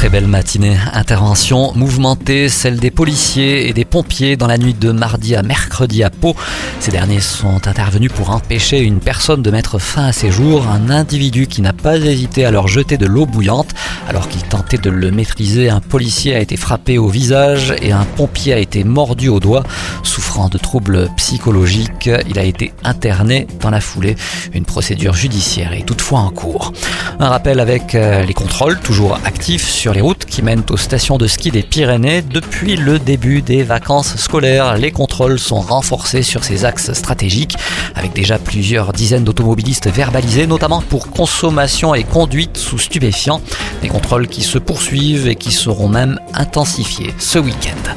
très belle matinée. Intervention mouvementée, celle des policiers et des pompiers dans la nuit de mardi à mercredi à Pau. Ces derniers sont intervenus pour empêcher une personne de mettre fin à ses jours. Un individu qui n'a pas hésité à leur jeter de l'eau bouillante. Alors qu'il tentait de le maîtriser, un policier a été frappé au visage et un pompier a été mordu au doigt. Souffrant de troubles psychologiques, il a été interné dans la foulée. Une procédure judiciaire est toutefois en cours. Un rappel avec euh, les contrôles toujours actifs sur les routes qui mènent aux stations de ski des Pyrénées. Depuis le début des vacances scolaires, les contrôles sont renforcés sur ces axes stratégiques, avec déjà plusieurs dizaines d'automobilistes verbalisés, notamment pour consommation et conduite sous stupéfiants. Des contrôles qui se poursuivent et qui seront même intensifiés ce week-end.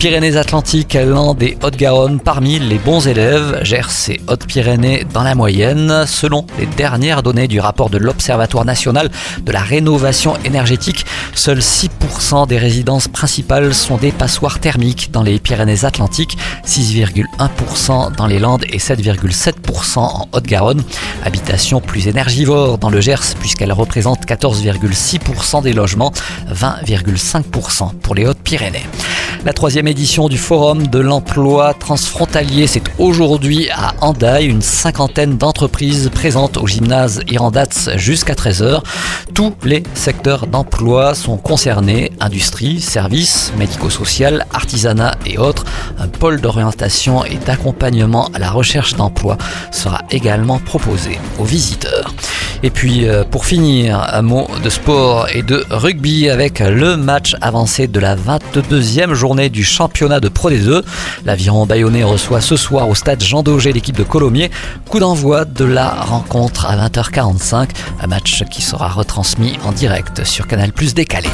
Pyrénées-Atlantiques, Landes et Haute-Garonne parmi les bons élèves, Gers et Haute-Pyrénées dans la moyenne, selon les dernières données du rapport de l'Observatoire national de la rénovation énergétique. Seuls 6% des résidences principales sont des passoires thermiques dans les Pyrénées-Atlantiques, 6,1% dans les Landes et 7,7% en Haute-Garonne. Habitation plus énergivore dans le Gers puisqu'elle représente 14,6% des logements, 20,5% pour les Hautes-Pyrénées. La troisième édition du Forum de l'emploi transfrontalier, c'est aujourd'hui à Andaille. Une cinquantaine d'entreprises présentes au gymnase Irandats jusqu'à 13h. Tous les secteurs d'emploi sont concernés, industrie, services, médico-social, artisanat et autres. Un pôle d'orientation et d'accompagnement à la recherche d'emploi sera également proposé aux visiteurs. Et puis euh, pour finir, un mot de sport et de rugby avec le match avancé de la 22e journée du championnat de Pro D2. L'aviron bayonnais reçoit ce soir au stade Jean Daugé l'équipe de Colomiers. Coup d'envoi de la rencontre à 20h45, un match qui sera retransmis en direct sur Canal Plus décalé.